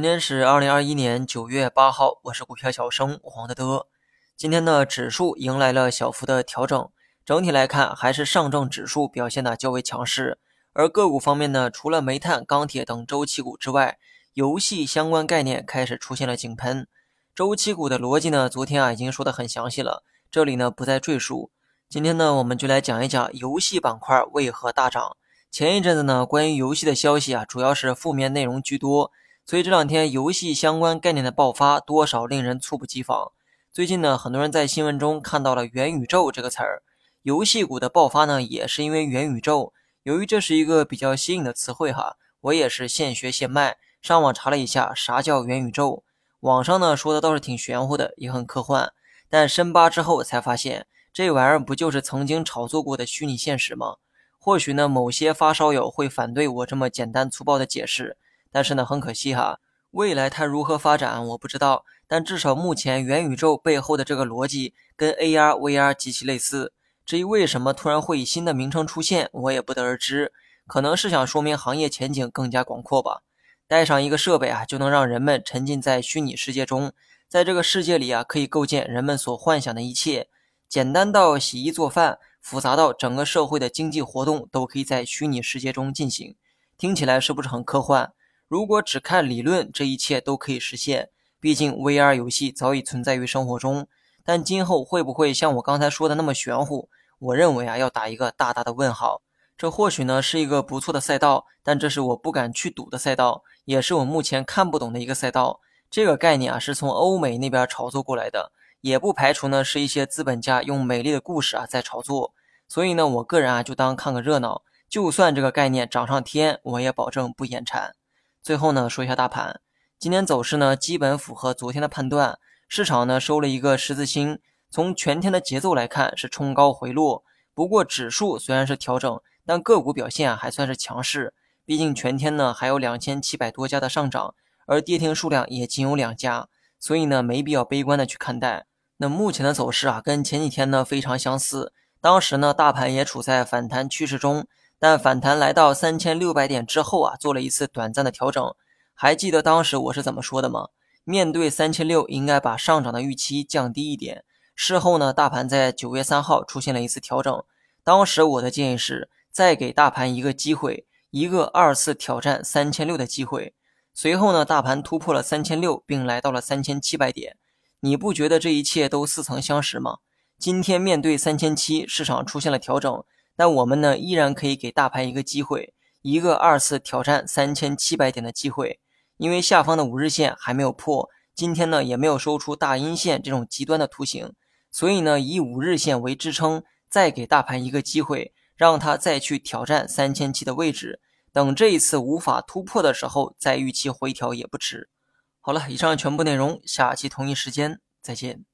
今天是二零二一年九月八号，我是股票小生黄德德。今天的指数迎来了小幅的调整，整体来看还是上证指数表现的较为强势。而个股方面呢，除了煤炭、钢铁等周期股之外，游戏相关概念开始出现了井喷。周期股的逻辑呢，昨天啊已经说的很详细了，这里呢不再赘述。今天呢，我们就来讲一讲游戏板块为何大涨。前一阵子呢，关于游戏的消息啊，主要是负面内容居多。所以这两天游戏相关概念的爆发，多少令人猝不及防。最近呢，很多人在新闻中看到了“元宇宙”这个词儿，游戏股的爆发呢，也是因为元宇宙。由于这是一个比较新颖的词汇哈，我也是现学现卖，上网查了一下啥叫元宇宙。网上呢说的倒是挺玄乎的，也很科幻，但深扒之后才发现，这玩意儿不就是曾经炒作过的虚拟现实吗？或许呢，某些发烧友会反对我这么简单粗暴的解释。但是呢，很可惜哈，未来它如何发展我不知道。但至少目前元宇宙背后的这个逻辑跟 AR、VR 极其类似。至于为什么突然会以新的名称出现，我也不得而知。可能是想说明行业前景更加广阔吧。带上一个设备啊，就能让人们沉浸在虚拟世界中，在这个世界里啊，可以构建人们所幻想的一切。简单到洗衣做饭，复杂到整个社会的经济活动都可以在虚拟世界中进行。听起来是不是很科幻？如果只看理论，这一切都可以实现。毕竟 VR 游戏早已存在于生活中，但今后会不会像我刚才说的那么玄乎？我认为啊，要打一个大大的问号。这或许呢是一个不错的赛道，但这是我不敢去赌的赛道，也是我目前看不懂的一个赛道。这个概念啊是从欧美那边炒作过来的，也不排除呢是一些资本家用美丽的故事啊在炒作。所以呢，我个人啊就当看个热闹。就算这个概念涨上天，我也保证不眼馋。最后呢，说一下大盘，今天走势呢基本符合昨天的判断，市场呢收了一个十字星。从全天的节奏来看是冲高回落，不过指数虽然是调整，但个股表现还算是强势。毕竟全天呢还有两千七百多家的上涨，而跌停数量也仅有两家，所以呢没必要悲观的去看待。那目前的走势啊跟前几天呢非常相似，当时呢大盘也处在反弹趋势中。但反弹来到三千六百点之后啊，做了一次短暂的调整。还记得当时我是怎么说的吗？面对三千六，应该把上涨的预期降低一点。事后呢，大盘在九月三号出现了一次调整。当时我的建议是，再给大盘一个机会，一个二次挑战三千六的机会。随后呢，大盘突破了三千六，并来到了三千七百点。你不觉得这一切都似曾相识吗？今天面对三千七，市场出现了调整。但我们呢，依然可以给大盘一个机会，一个二次挑战三千七百点的机会。因为下方的五日线还没有破，今天呢也没有收出大阴线这种极端的图形，所以呢，以五日线为支撑，再给大盘一个机会，让它再去挑战三千七的位置。等这一次无法突破的时候，再预期回调也不迟。好了，以上全部内容，下期同一时间再见。